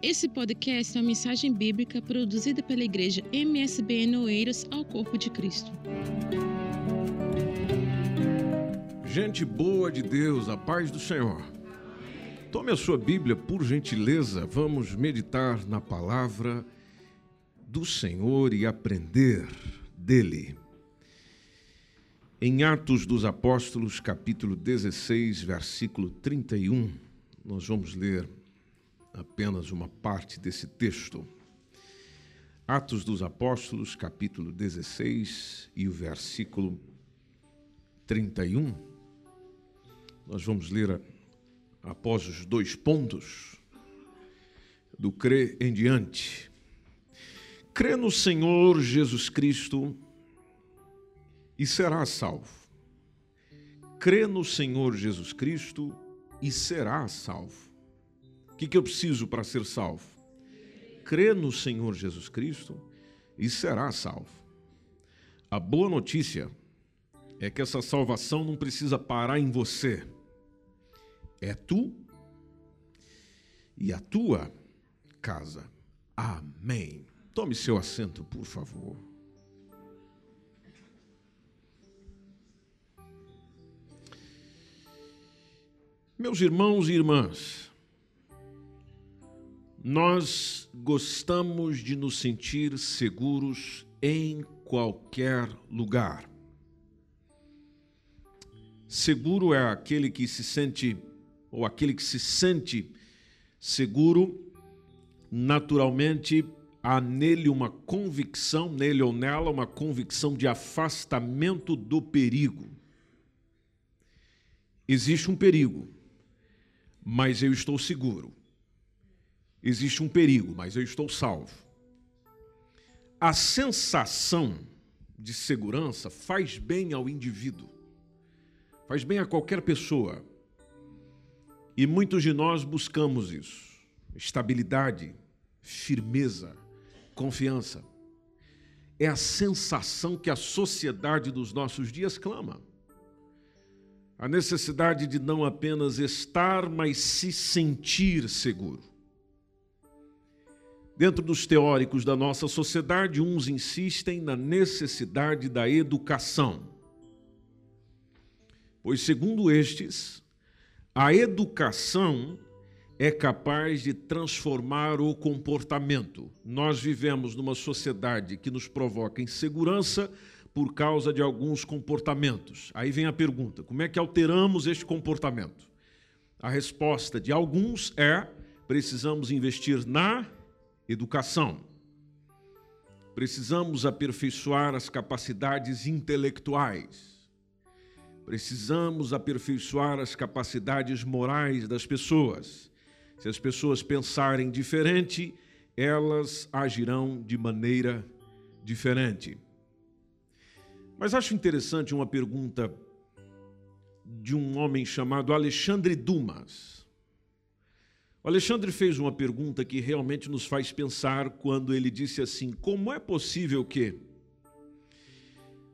Esse podcast é uma mensagem bíblica produzida pela igreja MSBN Oeiras ao Corpo de Cristo. Gente boa de Deus, a paz do Senhor. Tome a sua Bíblia, por gentileza, vamos meditar na palavra do Senhor e aprender dele. Em Atos dos Apóstolos, capítulo 16, versículo 31, nós vamos ler apenas uma parte desse texto. Atos dos Apóstolos, capítulo 16 e o versículo 31. Nós vamos ler após os dois pontos do crer em diante. Crê no Senhor Jesus Cristo e será salvo. Crê no Senhor Jesus Cristo e será salvo que, que eu preciso para ser salvo? Crê no Senhor Jesus Cristo e será salvo. A boa notícia é que essa salvação não precisa parar em você. É tu e a tua casa. Amém. Tome seu assento, por favor. Meus irmãos e irmãs, nós gostamos de nos sentir seguros em qualquer lugar. Seguro é aquele que se sente, ou aquele que se sente seguro, naturalmente há nele uma convicção, nele ou nela, uma convicção de afastamento do perigo. Existe um perigo, mas eu estou seguro existe um perigo, mas eu estou salvo. A sensação de segurança faz bem ao indivíduo, faz bem a qualquer pessoa. E muitos de nós buscamos isso: estabilidade, firmeza, confiança. É a sensação que a sociedade dos nossos dias clama. A necessidade de não apenas estar, mas se sentir seguro. Dentro dos teóricos da nossa sociedade, uns insistem na necessidade da educação. Pois, segundo estes, a educação é capaz de transformar o comportamento. Nós vivemos numa sociedade que nos provoca insegurança por causa de alguns comportamentos. Aí vem a pergunta: como é que alteramos este comportamento? A resposta de alguns é: precisamos investir na educação. Precisamos aperfeiçoar as capacidades intelectuais. Precisamos aperfeiçoar as capacidades morais das pessoas. Se as pessoas pensarem diferente, elas agirão de maneira diferente. Mas acho interessante uma pergunta de um homem chamado Alexandre Dumas. O Alexandre fez uma pergunta que realmente nos faz pensar quando ele disse assim: como é possível que,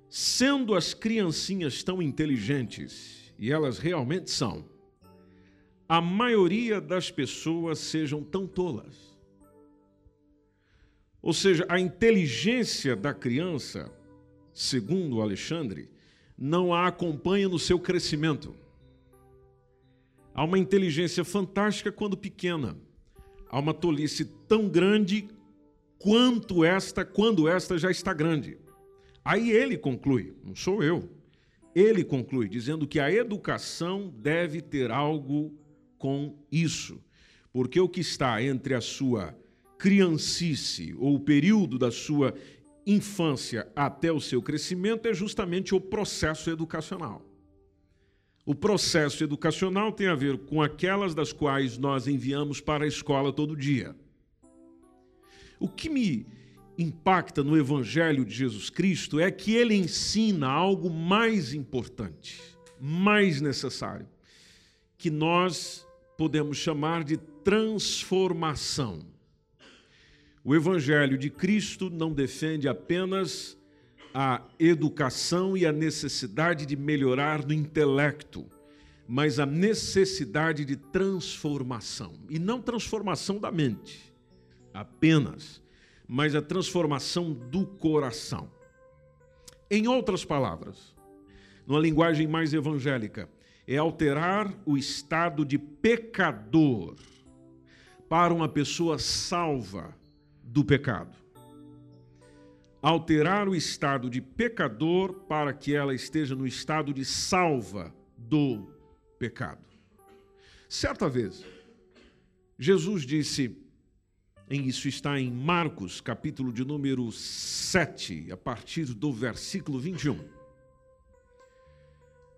sendo as criancinhas tão inteligentes, e elas realmente são, a maioria das pessoas sejam tão tolas? Ou seja, a inteligência da criança, segundo o Alexandre, não a acompanha no seu crescimento. Há uma inteligência fantástica quando pequena. Há uma tolice tão grande quanto esta, quando esta já está grande. Aí ele conclui, não sou eu. Ele conclui dizendo que a educação deve ter algo com isso. Porque o que está entre a sua criancice ou o período da sua infância até o seu crescimento é justamente o processo educacional. O processo educacional tem a ver com aquelas das quais nós enviamos para a escola todo dia. O que me impacta no Evangelho de Jesus Cristo é que ele ensina algo mais importante, mais necessário, que nós podemos chamar de transformação. O Evangelho de Cristo não defende apenas a educação e a necessidade de melhorar no intelecto, mas a necessidade de transformação. E não transformação da mente, apenas, mas a transformação do coração. Em outras palavras, numa linguagem mais evangélica, é alterar o estado de pecador para uma pessoa salva do pecado. Alterar o estado de pecador para que ela esteja no estado de salva do pecado. Certa vez, Jesus disse, em isso está em Marcos, capítulo de número 7, a partir do versículo 21.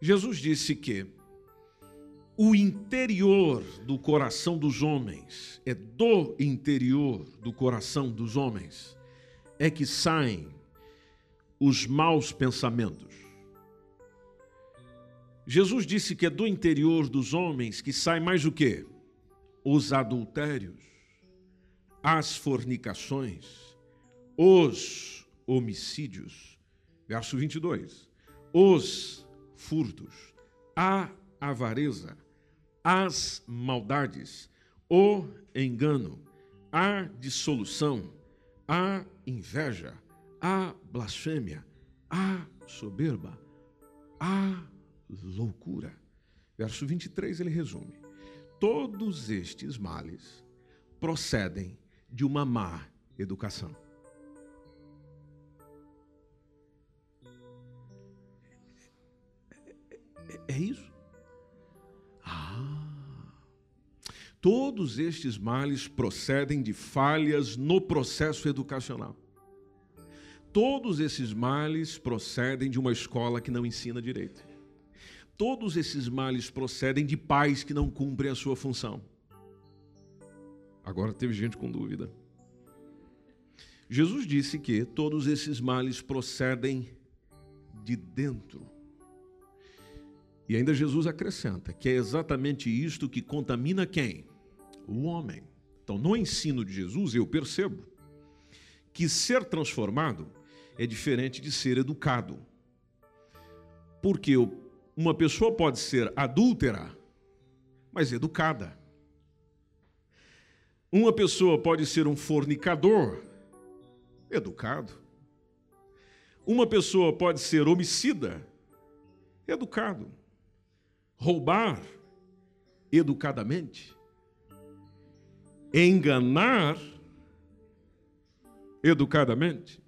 Jesus disse que o interior do coração dos homens, é do interior do coração dos homens, é que saem os maus pensamentos. Jesus disse que é do interior dos homens que sai mais o quê? Os adultérios, as fornicações, os homicídios. Verso 22. Os furtos, a avareza, as maldades, o engano, a dissolução, a inveja, a blasfêmia, a soberba, a loucura. Verso 23 ele resume: Todos estes males procedem de uma má educação. É, é isso? Todos estes males procedem de falhas no processo educacional. Todos esses males procedem de uma escola que não ensina direito. Todos esses males procedem de pais que não cumprem a sua função. Agora teve gente com dúvida. Jesus disse que todos esses males procedem de dentro. E ainda Jesus acrescenta que é exatamente isto que contamina quem? O homem. Então, no ensino de Jesus, eu percebo que ser transformado é diferente de ser educado. Porque uma pessoa pode ser adúltera, mas educada. Uma pessoa pode ser um fornicador, educado. Uma pessoa pode ser homicida, educado. Roubar, educadamente enganar educadamente,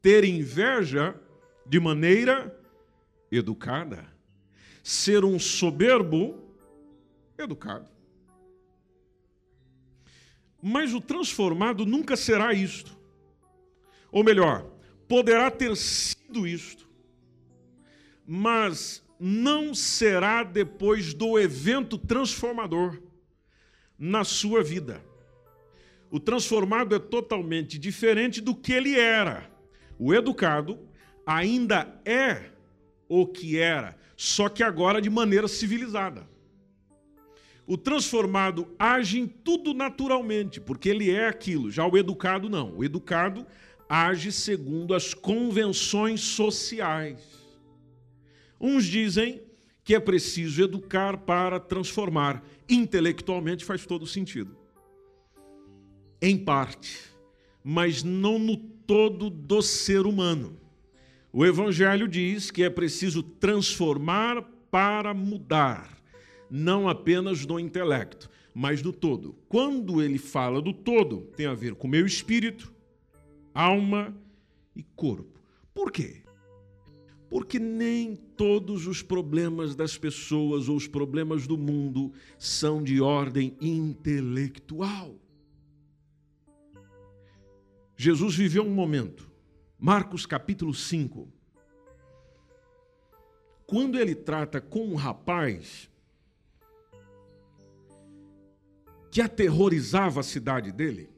ter inveja de maneira educada, ser um soberbo educado. Mas o transformado nunca será isto. Ou melhor, poderá ter sido isto, mas não será depois do evento transformador na sua vida. O transformado é totalmente diferente do que ele era. O educado ainda é o que era, só que agora de maneira civilizada. O transformado age em tudo naturalmente, porque ele é aquilo. Já o educado não. O educado age segundo as convenções sociais. Uns dizem que é preciso educar para transformar. Intelectualmente faz todo sentido. Em parte, mas não no todo do ser humano. O Evangelho diz que é preciso transformar para mudar, não apenas no intelecto, mas do todo. Quando ele fala do todo, tem a ver com meu espírito, alma e corpo. Por quê? Porque nem todos os problemas das pessoas ou os problemas do mundo são de ordem intelectual. Jesus viveu um momento, Marcos capítulo 5, quando ele trata com um rapaz que aterrorizava a cidade dele,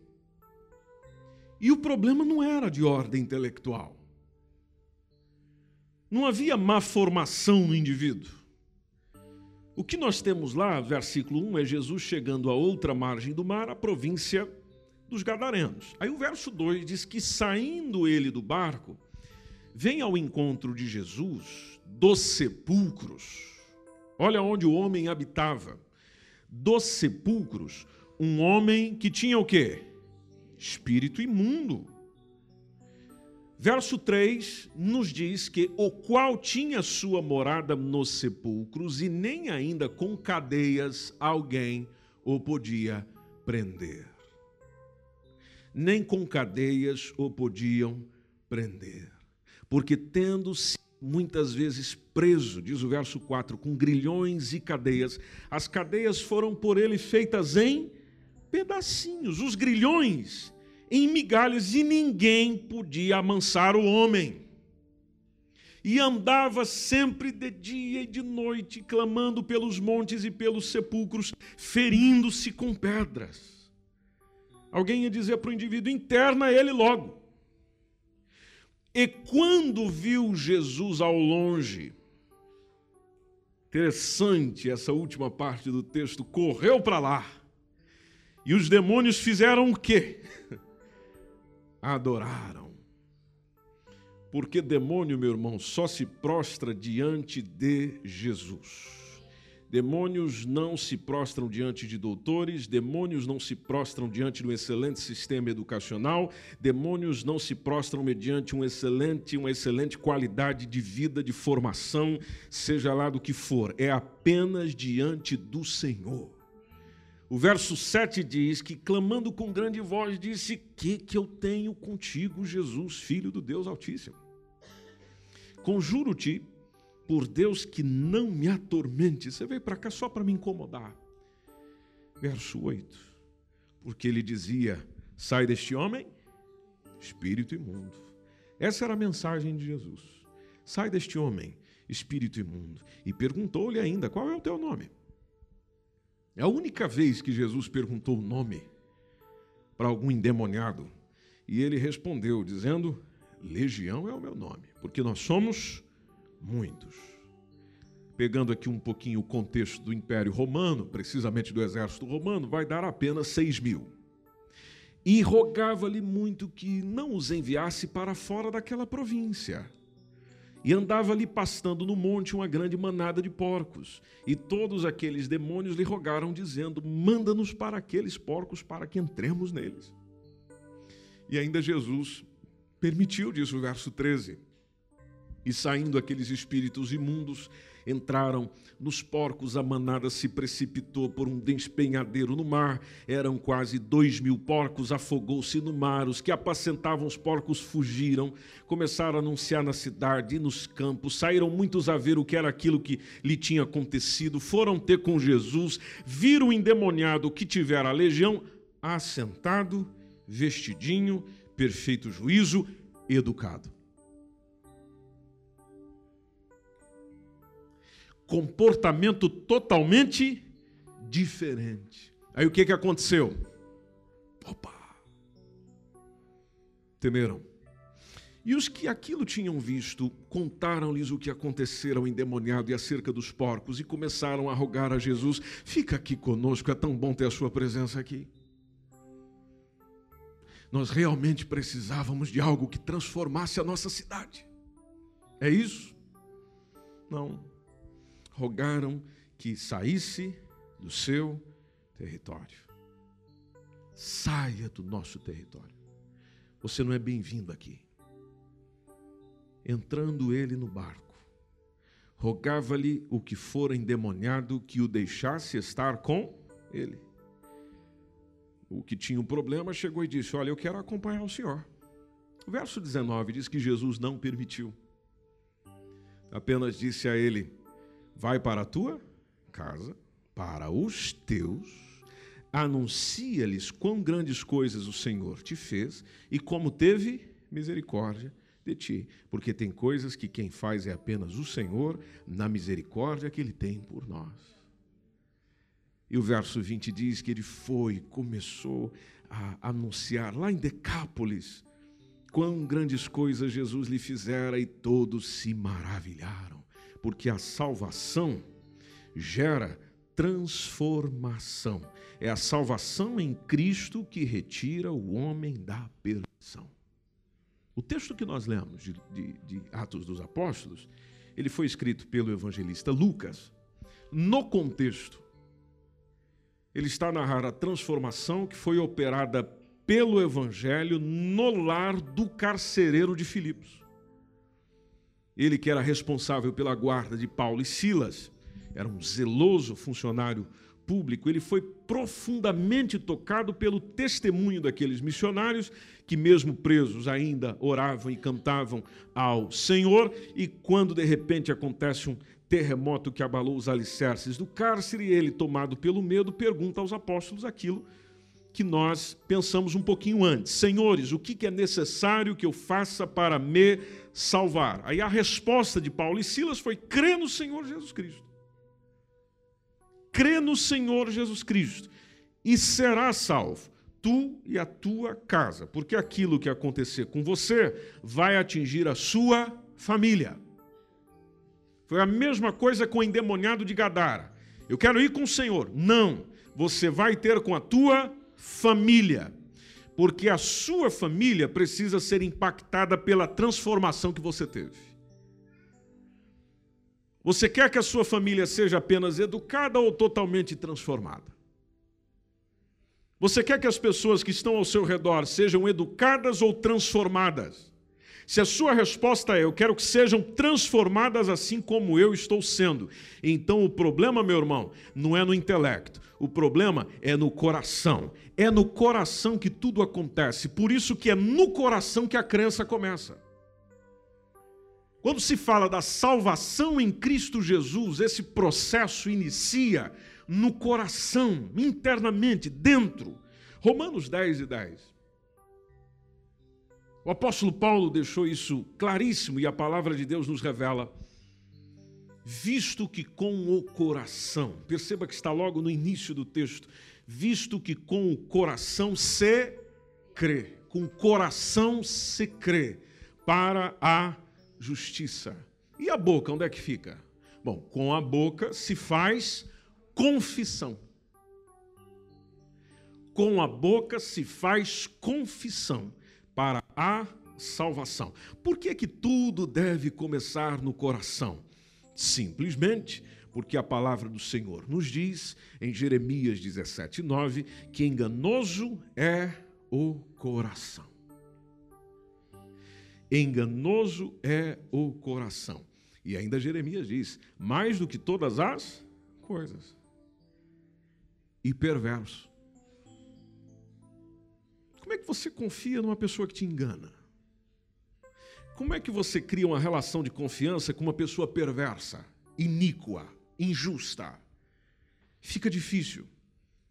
e o problema não era de ordem intelectual. Não havia má formação no indivíduo. O que nós temos lá, versículo 1, é Jesus chegando a outra margem do mar, a província dos Gadarenos. Aí o verso 2 diz que saindo ele do barco, vem ao encontro de Jesus dos sepulcros. Olha onde o homem habitava. Dos sepulcros, um homem que tinha o quê? Espírito imundo. Verso 3 nos diz que o qual tinha sua morada nos sepulcros e nem ainda com cadeias alguém o podia prender. Nem com cadeias o podiam prender. Porque tendo-se muitas vezes preso, diz o verso 4, com grilhões e cadeias, as cadeias foram por ele feitas em pedacinhos, os grilhões em migalhas, e ninguém podia amansar o homem. E andava sempre de dia e de noite, clamando pelos montes e pelos sepulcros, ferindo-se com pedras. Alguém ia dizer para o indivíduo: interna ele logo. E quando viu Jesus ao longe, interessante essa última parte do texto, correu para lá. E os demônios fizeram o quê? Adoraram. Porque demônio, meu irmão, só se prostra diante de Jesus. Demônios não se prostram diante de doutores, demônios não se prostram diante de um excelente sistema educacional, demônios não se prostram mediante um excelente, uma excelente qualidade de vida, de formação, seja lá do que for, é apenas diante do Senhor. O verso 7 diz que, clamando com grande voz, disse: Que que eu tenho contigo, Jesus, filho do Deus Altíssimo? Conjuro-te por Deus que não me atormente. Você veio para cá só para me incomodar. Verso 8. Porque ele dizia: Sai deste homem, espírito imundo. Essa era a mensagem de Jesus. Sai deste homem, espírito imundo. E perguntou-lhe ainda: Qual é o teu nome? É a única vez que Jesus perguntou o nome para algum endemoniado. E ele respondeu, dizendo: Legião é o meu nome, porque nós somos muitos. Pegando aqui um pouquinho o contexto do Império Romano, precisamente do exército romano, vai dar apenas seis mil. E rogava-lhe muito que não os enviasse para fora daquela província. E andava ali pastando no monte uma grande manada de porcos. E todos aqueles demônios lhe rogaram, dizendo: Manda-nos para aqueles porcos para que entremos neles. E ainda Jesus permitiu, diz o verso 13. E saindo aqueles espíritos imundos, entraram nos porcos, a manada se precipitou por um despenhadeiro no mar. Eram quase dois mil porcos, afogou-se no mar. Os que apacentavam os porcos fugiram, começaram a anunciar na cidade e nos campos. Saíram muitos a ver o que era aquilo que lhe tinha acontecido. Foram ter com Jesus, viram o endemoniado que tivera a legião, assentado, vestidinho, perfeito juízo, educado. Comportamento totalmente diferente. Aí o que, que aconteceu? Opa! Temeram. E os que aquilo tinham visto contaram-lhes o que acontecera ao endemoniado e acerca dos porcos e começaram a rogar a Jesus: Fica aqui conosco, é tão bom ter a sua presença aqui. Nós realmente precisávamos de algo que transformasse a nossa cidade. É isso? Não rogaram que saísse do seu território. Saia do nosso território. Você não é bem-vindo aqui. Entrando ele no barco, rogava-lhe o que fora endemoniado que o deixasse estar com ele. O que tinha um problema chegou e disse: Olha, eu quero acompanhar o senhor. O verso 19 diz que Jesus não permitiu. Apenas disse a ele: Vai para a tua casa, para os teus, anuncia-lhes quão grandes coisas o Senhor te fez e como teve misericórdia de ti, porque tem coisas que quem faz é apenas o Senhor, na misericórdia que ele tem por nós. E o verso 20 diz que ele foi, começou a anunciar lá em Decápolis quão grandes coisas Jesus lhe fizera e todos se maravilharam porque a salvação gera transformação. É a salvação em Cristo que retira o homem da perdição. O texto que nós lemos de, de, de, Atos dos Apóstolos, ele foi escrito pelo evangelista Lucas. No contexto, ele está a narrar a transformação que foi operada pelo Evangelho no lar do carcereiro de Filipos. Ele que era responsável pela guarda de Paulo e Silas, era um zeloso funcionário público, ele foi profundamente tocado pelo testemunho daqueles missionários que, mesmo presos, ainda oravam e cantavam ao Senhor, e quando de repente acontece um terremoto que abalou os alicerces do cárcere, ele, tomado pelo medo, pergunta aos apóstolos aquilo que nós pensamos um pouquinho antes: Senhores, o que é necessário que eu faça para me salvar? Aí a resposta de Paulo e Silas foi: crê no Senhor Jesus Cristo crê no Senhor Jesus Cristo e será salvo, tu e a tua casa, porque aquilo que acontecer com você vai atingir a sua família. Foi a mesma coisa com o endemoniado de Gadara. Eu quero ir com o Senhor. Não, você vai ter com a tua família. Porque a sua família precisa ser impactada pela transformação que você teve. Você quer que a sua família seja apenas educada ou totalmente transformada? Você quer que as pessoas que estão ao seu redor sejam educadas ou transformadas? Se a sua resposta é eu quero que sejam transformadas assim como eu estou sendo, então o problema, meu irmão, não é no intelecto, o problema é no coração. É no coração que tudo acontece. Por isso que é no coração que a crença começa. Quando se fala da salvação em Cristo Jesus, esse processo inicia no coração, internamente, dentro. Romanos 10 e 10. O apóstolo Paulo deixou isso claríssimo e a palavra de Deus nos revela. Visto que com o coração, perceba que está logo no início do texto, visto que com o coração se crê, com o coração se crê para a justiça. E a boca, onde é que fica? Bom, com a boca se faz confissão. Com a boca se faz confissão para a salvação. Por que que tudo deve começar no coração? Simplesmente porque a palavra do Senhor nos diz em Jeremias 17:9 que enganoso é o coração enganoso é o coração. E ainda Jeremias diz: mais do que todas as coisas. E perverso. Como é que você confia numa pessoa que te engana? Como é que você cria uma relação de confiança com uma pessoa perversa, iníqua, injusta? Fica difícil.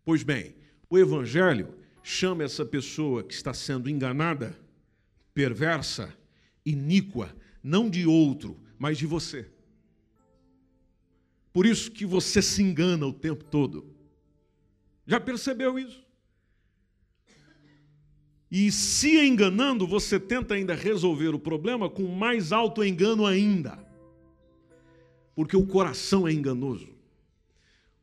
Pois bem, o Evangelho chama essa pessoa que está sendo enganada, perversa, iníqua, não de outro, mas de você. Por isso que você se engana o tempo todo. Já percebeu isso? E se enganando, você tenta ainda resolver o problema com mais alto engano ainda. Porque o coração é enganoso.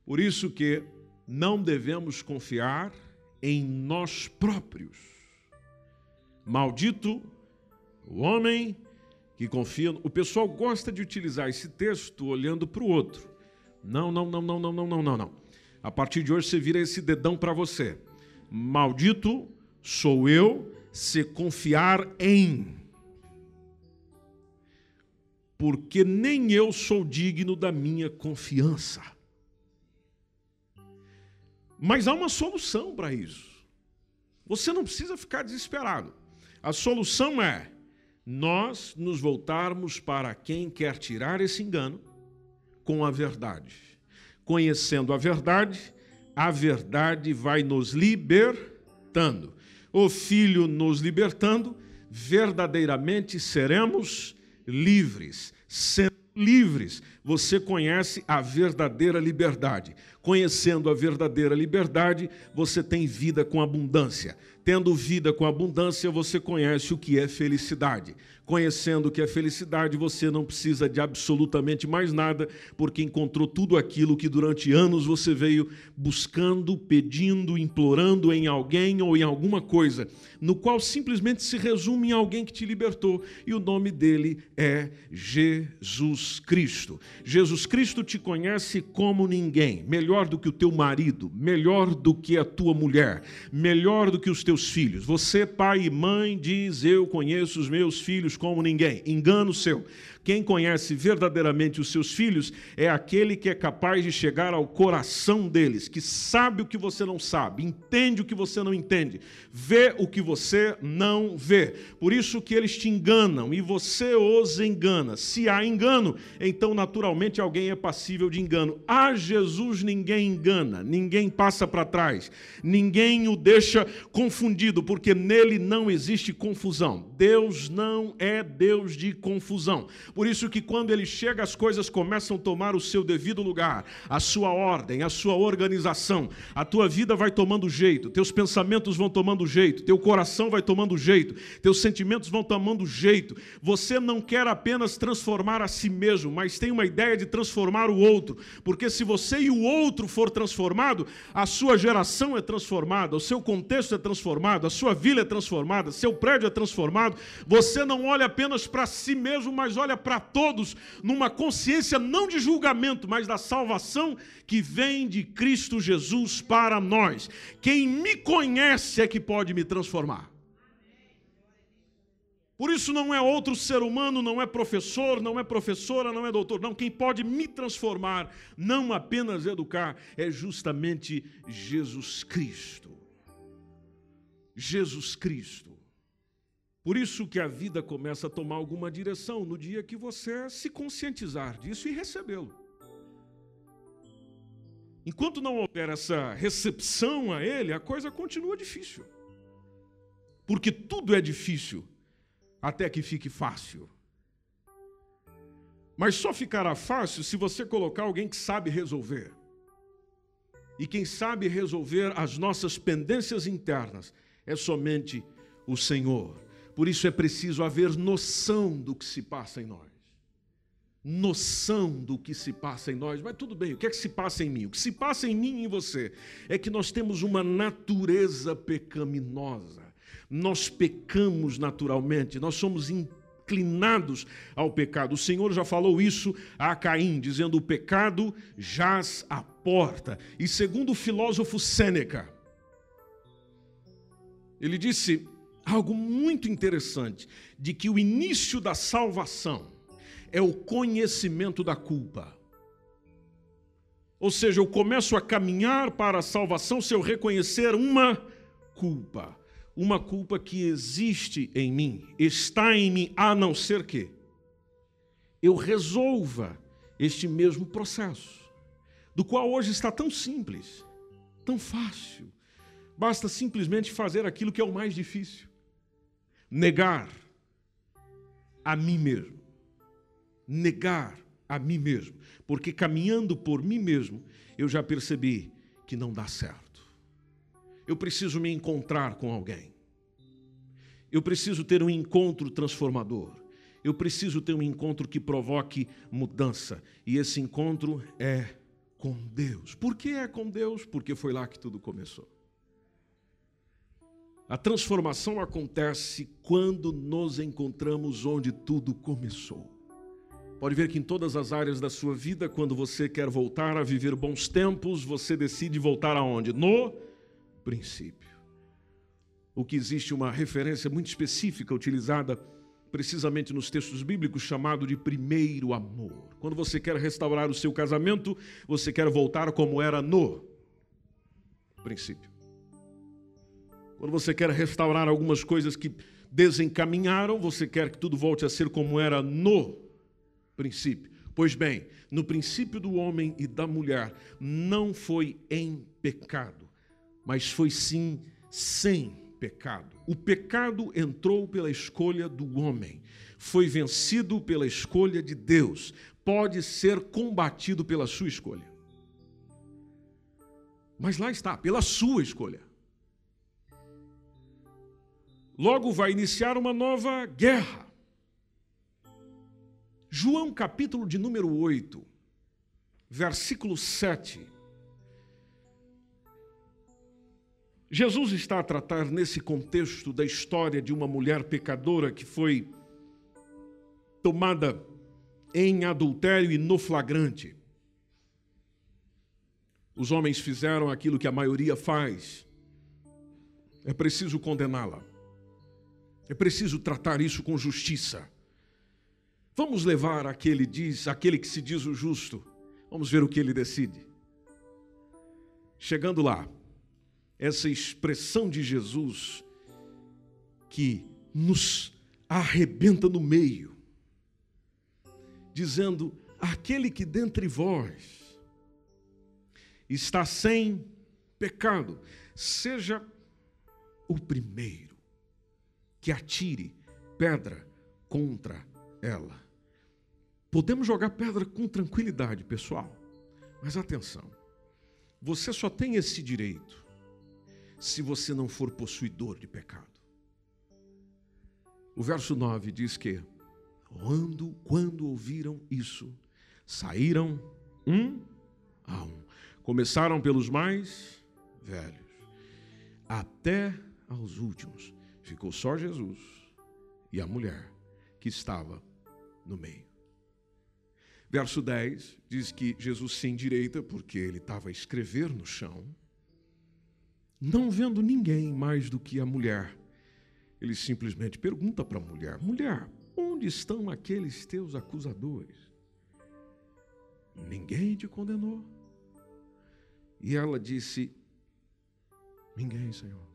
Por isso que não devemos confiar em nós próprios. Maldito o homem que confia. O pessoal gosta de utilizar esse texto olhando para o outro. Não, não, não, não, não, não, não, não, A partir de hoje você vira esse dedão para você. Maldito sou eu se confiar em. Porque nem eu sou digno da minha confiança. Mas há uma solução para isso. Você não precisa ficar desesperado. A solução é nós nos voltarmos para quem quer tirar esse engano com a verdade. Conhecendo a verdade, a verdade vai nos libertando. O Filho nos libertando, verdadeiramente seremos livres. Sendo livres, você conhece a verdadeira liberdade. Conhecendo a verdadeira liberdade, você tem vida com abundância. Tendo vida com abundância, você conhece o que é felicidade. Conhecendo que é felicidade, você não precisa de absolutamente mais nada, porque encontrou tudo aquilo que durante anos você veio buscando, pedindo, implorando em alguém ou em alguma coisa, no qual simplesmente se resume em alguém que te libertou, e o nome dele é Jesus Cristo. Jesus Cristo te conhece como ninguém, melhor do que o teu marido, melhor do que a tua mulher, melhor do que os teus filhos. Você, pai e mãe, diz: Eu conheço os meus filhos como ninguém. Engano seu. Quem conhece verdadeiramente os seus filhos é aquele que é capaz de chegar ao coração deles, que sabe o que você não sabe, entende o que você não entende, vê o que você não vê. Por isso que eles te enganam e você os engana. Se há engano, então naturalmente alguém é passível de engano. A Jesus ninguém engana, ninguém passa para trás, ninguém o deixa confundido, porque nele não existe confusão. Deus não é Deus de confusão. Por isso que quando ele chega, as coisas começam a tomar o seu devido lugar, a sua ordem, a sua organização. A tua vida vai tomando jeito, teus pensamentos vão tomando jeito, teu coração vai tomando jeito, teus sentimentos vão tomando jeito. Você não quer apenas transformar a si mesmo, mas tem uma ideia de transformar o outro, porque se você e o outro for transformado, a sua geração é transformada, o seu contexto é transformado, a sua vila é transformada, seu prédio é transformado. Você não olha apenas para si mesmo, mas olha para todos numa consciência não de julgamento, mas da salvação que vem de Cristo Jesus para nós. Quem me conhece é que pode me transformar. Por isso não é outro ser humano, não é professor, não é professora, não é doutor. Não, quem pode me transformar, não apenas educar, é justamente Jesus Cristo. Jesus Cristo. Por isso que a vida começa a tomar alguma direção no dia que você se conscientizar disso e recebê-lo. Enquanto não houver essa recepção a ele, a coisa continua difícil. Porque tudo é difícil até que fique fácil. Mas só ficará fácil se você colocar alguém que sabe resolver. E quem sabe resolver as nossas pendências internas é somente o Senhor. Por isso é preciso haver noção do que se passa em nós. Noção do que se passa em nós. Mas tudo bem, o que é que se passa em mim? O que se passa em mim e em você é que nós temos uma natureza pecaminosa. Nós pecamos naturalmente, nós somos inclinados ao pecado. O Senhor já falou isso a Caim, dizendo: o pecado jaz à porta. E segundo o filósofo Sêneca, ele disse: algo muito interessante, de que o início da salvação é o conhecimento da culpa. Ou seja, eu começo a caminhar para a salvação se eu reconhecer uma culpa. Uma culpa que existe em mim, está em mim, a não ser que eu resolva este mesmo processo, do qual hoje está tão simples, tão fácil. Basta simplesmente fazer aquilo que é o mais difícil negar a mim mesmo. Negar a mim mesmo. Porque caminhando por mim mesmo, eu já percebi que não dá certo. Eu preciso me encontrar com alguém. Eu preciso ter um encontro transformador. Eu preciso ter um encontro que provoque mudança. E esse encontro é com Deus. Por que é com Deus? Porque foi lá que tudo começou. A transformação acontece quando nos encontramos onde tudo começou. Pode ver que em todas as áreas da sua vida, quando você quer voltar a viver bons tempos, você decide voltar aonde? No princípio. O que existe uma referência muito específica utilizada precisamente nos textos bíblicos chamado de primeiro amor. Quando você quer restaurar o seu casamento, você quer voltar como era no princípio. Quando você quer restaurar algumas coisas que desencaminharam, você quer que tudo volte a ser como era no princípio. Pois bem, no princípio do homem e da mulher não foi em pecado, mas foi sim sem pecado. O pecado entrou pela escolha do homem, foi vencido pela escolha de Deus, pode ser combatido pela sua escolha. Mas lá está, pela sua escolha logo vai iniciar uma nova guerra. João, capítulo de número 8, versículo 7. Jesus está a tratar nesse contexto da história de uma mulher pecadora que foi tomada em adultério e no flagrante. Os homens fizeram aquilo que a maioria faz. É preciso condená-la. É preciso tratar isso com justiça. Vamos levar aquele diz, aquele que se diz o justo. Vamos ver o que ele decide. Chegando lá, essa expressão de Jesus que nos arrebenta no meio, dizendo: aquele que dentre vós está sem pecado, seja o primeiro que atire pedra contra ela. Podemos jogar pedra com tranquilidade, pessoal, mas atenção, você só tem esse direito se você não for possuidor de pecado. O verso 9 diz que, quando, quando ouviram isso, saíram um a um. Começaram pelos mais velhos, até aos últimos. Ficou só Jesus e a mulher que estava no meio. Verso 10 diz que Jesus se endireita porque ele estava a escrever no chão, não vendo ninguém mais do que a mulher. Ele simplesmente pergunta para a mulher: Mulher, onde estão aqueles teus acusadores? Ninguém te condenou. E ela disse: Ninguém, Senhor.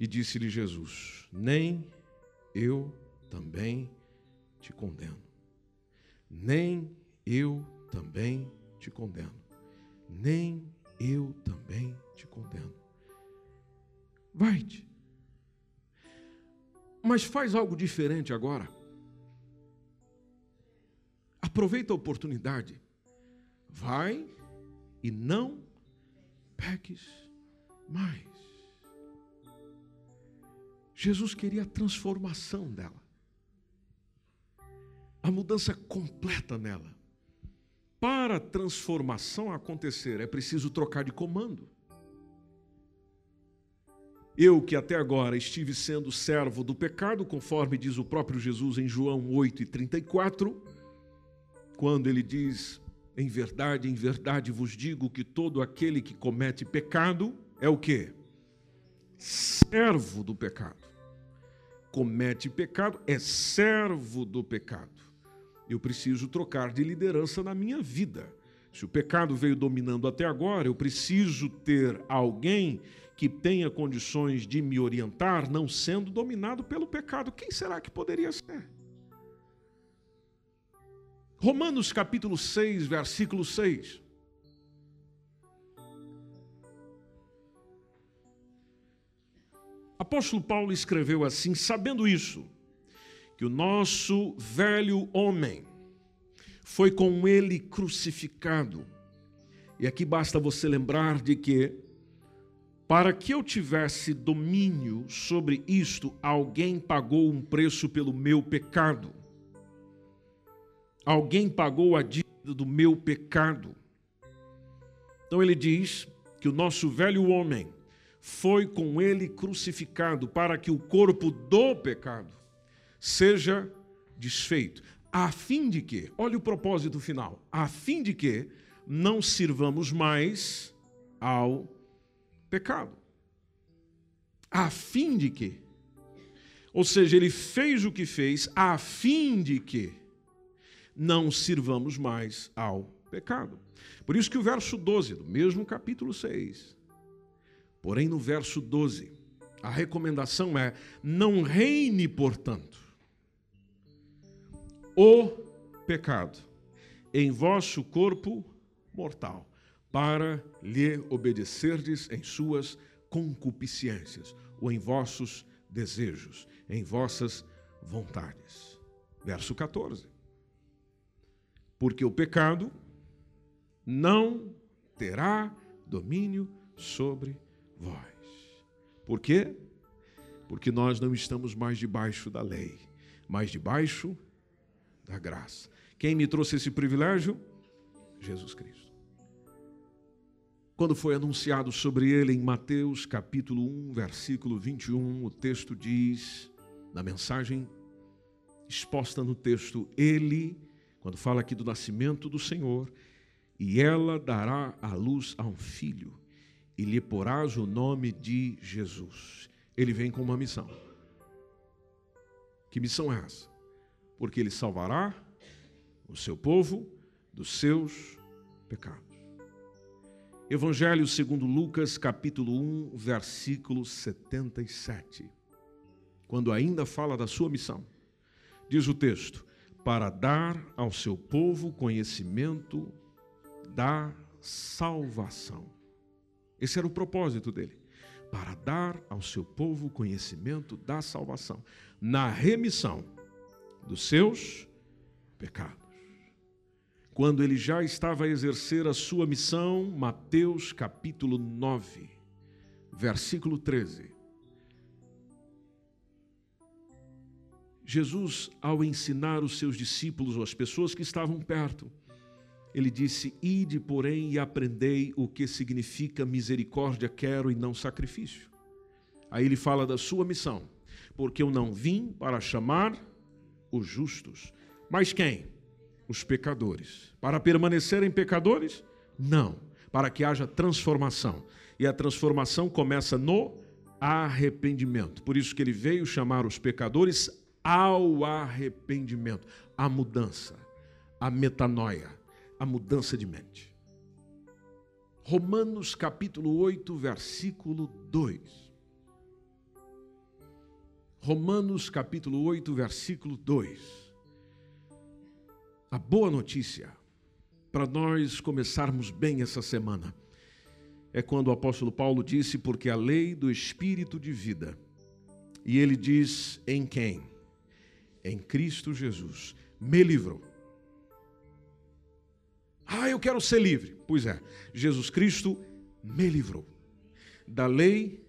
E disse-lhe Jesus: Nem eu também te condeno. Nem eu também te condeno. Nem eu também te condeno. Vai-te. Mas faz algo diferente agora. Aproveita a oportunidade. Vai e não peques mais. Jesus queria a transformação dela, a mudança completa nela. Para a transformação acontecer, é preciso trocar de comando. Eu que até agora estive sendo servo do pecado, conforme diz o próprio Jesus em João 8 e 34, quando ele diz: em verdade, em verdade vos digo que todo aquele que comete pecado é o quê? Servo do pecado. Comete pecado é servo do pecado. Eu preciso trocar de liderança na minha vida. Se o pecado veio dominando até agora, eu preciso ter alguém que tenha condições de me orientar, não sendo dominado pelo pecado. Quem será que poderia ser? Romanos capítulo 6, versículo 6. Apóstolo Paulo escreveu assim: sabendo isso, que o nosso velho homem foi com ele crucificado. E aqui basta você lembrar de que, para que eu tivesse domínio sobre isto, alguém pagou um preço pelo meu pecado. Alguém pagou a dívida do meu pecado. Então ele diz que o nosso velho homem foi com ele crucificado para que o corpo do pecado seja desfeito, a fim de que, olha o propósito final, a fim de que não sirvamos mais ao pecado. A fim de que, ou seja, ele fez o que fez a fim de que não sirvamos mais ao pecado. Por isso que o verso 12 do mesmo capítulo 6. Porém, no verso 12, a recomendação é: não reine, portanto, o pecado em vosso corpo mortal, para lhe obedecerdes em suas concupiscências, ou em vossos desejos, em vossas vontades. Verso 14 porque o pecado não terá domínio sobre vós. Por quê? Porque nós não estamos mais debaixo da lei, mas debaixo da graça. Quem me trouxe esse privilégio? Jesus Cristo. Quando foi anunciado sobre ele em Mateus capítulo 1, versículo 21, o texto diz, na mensagem exposta no texto. Ele, quando fala aqui do nascimento do Senhor, e ela dará a luz a um filho, e lhe porás o nome de Jesus. Ele vem com uma missão. Que missão é essa? Porque ele salvará o seu povo dos seus pecados. Evangelho segundo Lucas, capítulo 1, versículo 77. Quando ainda fala da sua missão, diz o texto: para dar ao seu povo conhecimento da salvação. Esse era o propósito dele, para dar ao seu povo conhecimento da salvação, na remissão dos seus pecados quando ele já estava a exercer a sua missão, Mateus capítulo 9, versículo 13. Jesus, ao ensinar os seus discípulos ou as pessoas que estavam perto, ele disse: Ide, porém, e aprendei o que significa misericórdia quero e não sacrifício. Aí ele fala da sua missão, porque eu não vim para chamar os justos, mas quem? os pecadores. Para permanecerem pecadores? Não. Para que haja transformação. E a transformação começa no arrependimento. Por isso que ele veio chamar os pecadores ao arrependimento, à mudança, à metanoia, à mudança de mente. Romanos capítulo 8, versículo 2. Romanos capítulo 8, versículo 2. A boa notícia para nós começarmos bem essa semana é quando o apóstolo Paulo disse: Porque a lei do Espírito de vida, e ele diz: Em quem? Em Cristo Jesus, me livrou. Ah, eu quero ser livre. Pois é, Jesus Cristo me livrou da lei,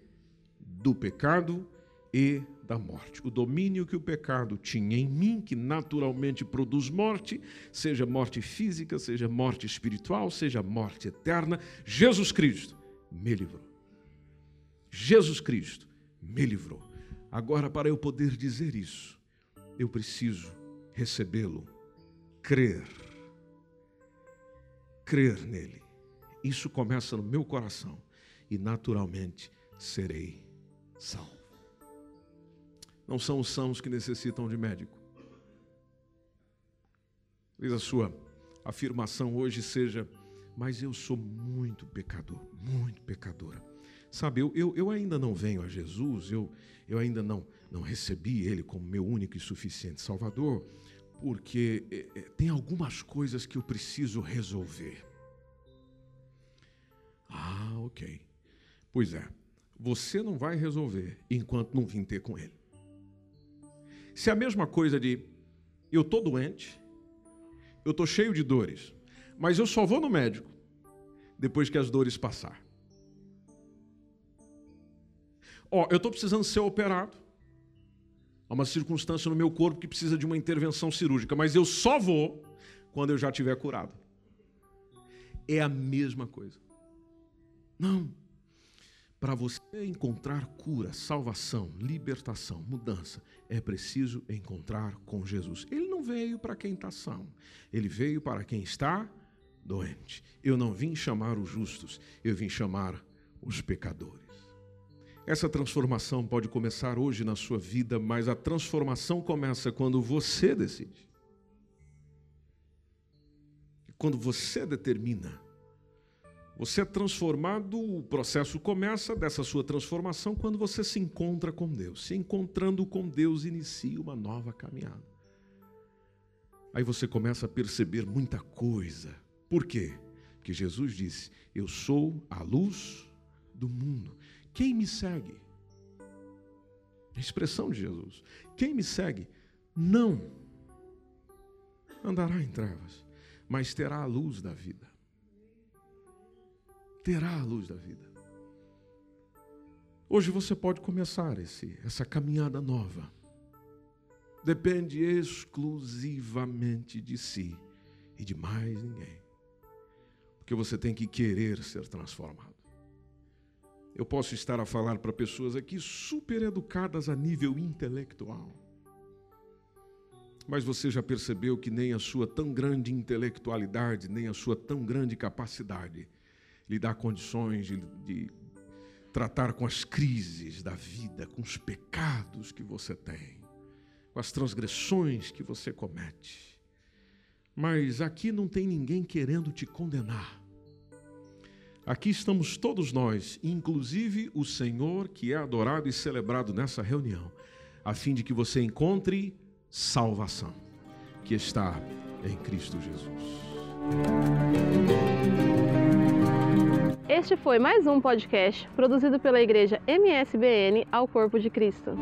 do pecado e da morte. O domínio que o pecado tinha em mim, que naturalmente produz morte, seja morte física, seja morte espiritual, seja morte eterna, Jesus Cristo me livrou. Jesus Cristo me livrou. Agora, para eu poder dizer isso, eu preciso recebê-lo, crer, crer nele. Isso começa no meu coração e naturalmente serei salvo. Não são os sãos que necessitam de médico. Talvez a sua afirmação hoje seja: Mas eu sou muito pecador, muito pecadora. Sabe, eu, eu, eu ainda não venho a Jesus, eu, eu ainda não, não recebi Ele como meu único e suficiente Salvador, porque é, é, tem algumas coisas que eu preciso resolver. Ah, ok. Pois é, você não vai resolver enquanto não vir ter com Ele. Se é a mesma coisa de eu estou doente, eu estou cheio de dores, mas eu só vou no médico depois que as dores passar. Ó, eu estou precisando ser operado. Há uma circunstância no meu corpo que precisa de uma intervenção cirúrgica, mas eu só vou quando eu já estiver curado. É a mesma coisa. Não. Para você encontrar cura, salvação, libertação, mudança, é preciso encontrar com Jesus. Ele não veio para quem está são, ele veio para quem está doente. Eu não vim chamar os justos, eu vim chamar os pecadores. Essa transformação pode começar hoje na sua vida, mas a transformação começa quando você decide. Quando você determina você é transformado, o processo começa dessa sua transformação quando você se encontra com Deus. Se encontrando com Deus, inicia uma nova caminhada. Aí você começa a perceber muita coisa. Por quê? Porque Jesus disse: Eu sou a luz do mundo. Quem me segue? A expressão de Jesus. Quem me segue não andará em trevas, mas terá a luz da vida terá a luz da vida. Hoje você pode começar esse, essa caminhada nova. Depende exclusivamente de si e de mais ninguém. Porque você tem que querer ser transformado. Eu posso estar a falar para pessoas aqui super educadas a nível intelectual. mas você já percebeu que nem a sua tão grande intelectualidade, nem a sua tão grande capacidade lhe dá condições de, de tratar com as crises da vida, com os pecados que você tem, com as transgressões que você comete. Mas aqui não tem ninguém querendo te condenar. Aqui estamos todos nós, inclusive o Senhor que é adorado e celebrado nessa reunião, a fim de que você encontre salvação, que está em Cristo Jesus. Este foi mais um podcast produzido pela Igreja MSBN ao Corpo de Cristo.